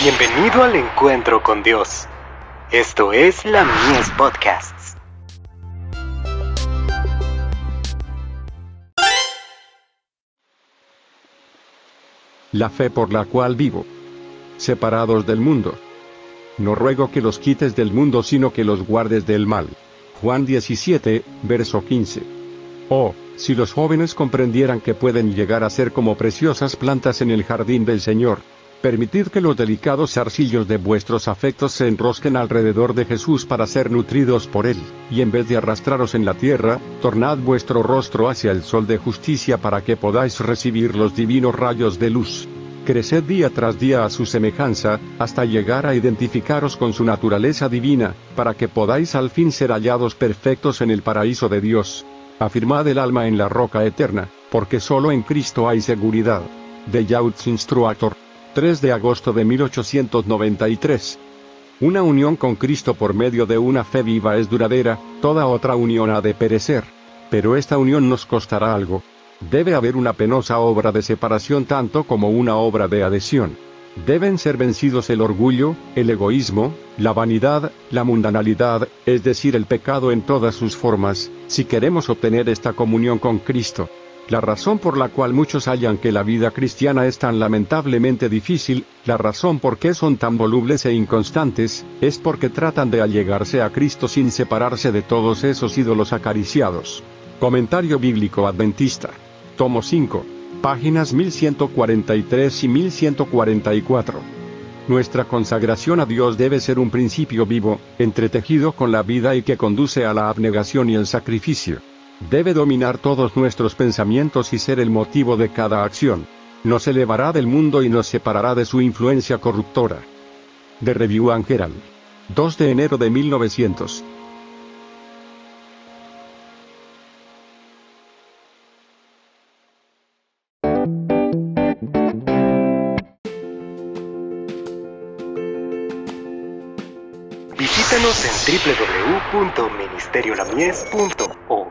Bienvenido al encuentro con Dios. Esto es la Mies Podcasts. La fe por la cual vivo. Separados del mundo. No ruego que los quites del mundo, sino que los guardes del mal. Juan 17, verso 15. Oh, si los jóvenes comprendieran que pueden llegar a ser como preciosas plantas en el jardín del Señor. Permitid que los delicados zarcillos de vuestros afectos se enrosquen alrededor de Jesús para ser nutridos por Él, y en vez de arrastraros en la tierra, tornad vuestro rostro hacia el sol de justicia para que podáis recibir los divinos rayos de luz. Creced día tras día a su semejanza, hasta llegar a identificaros con su naturaleza divina, para que podáis al fin ser hallados perfectos en el paraíso de Dios. Afirmad el alma en la roca eterna, porque solo en Cristo hay seguridad. De Youth Instructor. 3 de agosto de 1893. Una unión con Cristo por medio de una fe viva es duradera, toda otra unión ha de perecer. Pero esta unión nos costará algo. Debe haber una penosa obra de separación tanto como una obra de adhesión. Deben ser vencidos el orgullo, el egoísmo, la vanidad, la mundanalidad, es decir, el pecado en todas sus formas, si queremos obtener esta comunión con Cristo. La razón por la cual muchos hallan que la vida cristiana es tan lamentablemente difícil, la razón por qué son tan volubles e inconstantes, es porque tratan de allegarse a Cristo sin separarse de todos esos ídolos acariciados. Comentario Bíblico Adventista. Tomo 5. Páginas 1143 y 1144. Nuestra consagración a Dios debe ser un principio vivo, entretejido con la vida y que conduce a la abnegación y el sacrificio. Debe dominar todos nuestros pensamientos y ser el motivo de cada acción. Nos elevará del mundo y nos separará de su influencia corruptora. De Review and Herald. 2 de enero de 1900. Visítanos en www.ministeriolamies.org